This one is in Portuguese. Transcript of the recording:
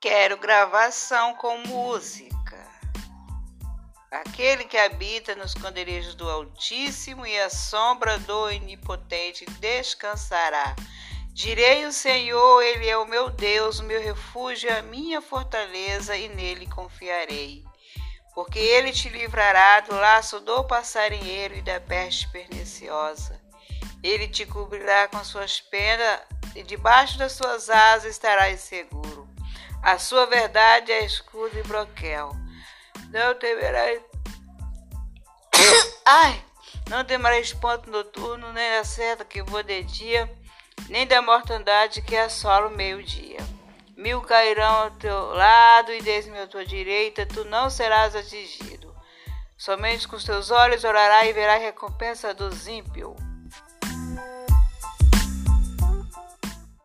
Quero gravação com música. Aquele que habita nos esconderijos do Altíssimo e a sombra do Onipotente descansará. Direi o Senhor, Ele é o meu Deus, o meu refúgio, a minha fortaleza, e nele confiarei. Porque ele te livrará do laço do passarinheiro e da peste perniciosa. Ele te cobrirá com suas penas, e debaixo das suas asas estarás seguro. A sua verdade é escudo e broquel. Não temerás. Ai! Não temerás ponto noturno, nem da seta que voa de dia, nem da mortandade que assola o meio-dia. Mil cairão ao teu lado e dez mil à tua direita, tu não serás atingido. Somente com os teus olhos orarás e verás a recompensa dos ímpios